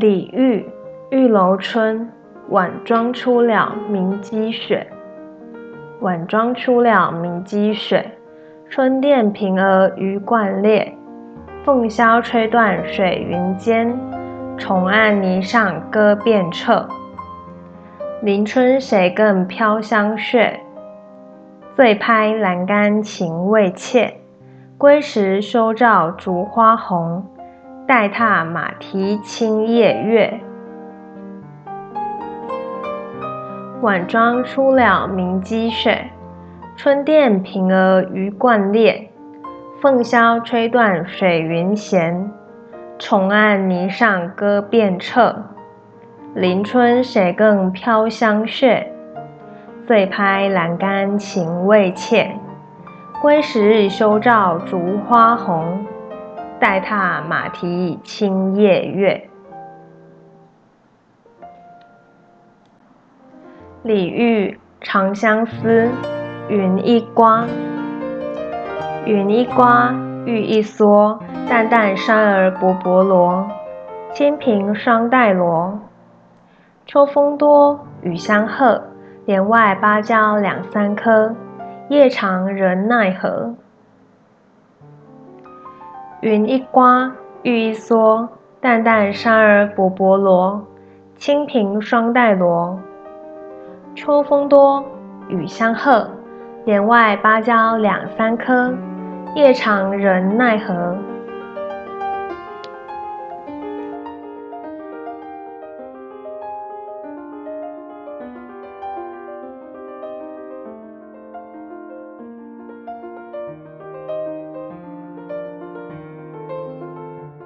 李煜，玉楼春，晚妆初了明积雪。晚妆初了明积雪，春殿平娥鱼贯列。凤箫吹断水云间，重按泥上歌遍彻。临春谁更飘香雪？醉拍栏杆情未切。归时休照烛花红。待踏马蹄轻夜月，晚妆初了明积雪。春殿平娥鱼贯列，凤箫吹断水云闲。重按泥上歌遍彻，临春谁更飘香雪？醉拍栏杆情未切，归时休照烛花红。待踏马蹄轻夜月。李煜《长相思》云一瓜，云一瓜，玉一梭，淡淡山儿薄薄罗，轻平双黛罗。秋风多，雨相和，帘外芭蕉两三颗，夜长人奈何？云一刮，雨一缩，淡淡山儿薄薄罗，轻凭双带罗。秋风多，雨相和，帘外芭蕉两三棵，夜长人奈何？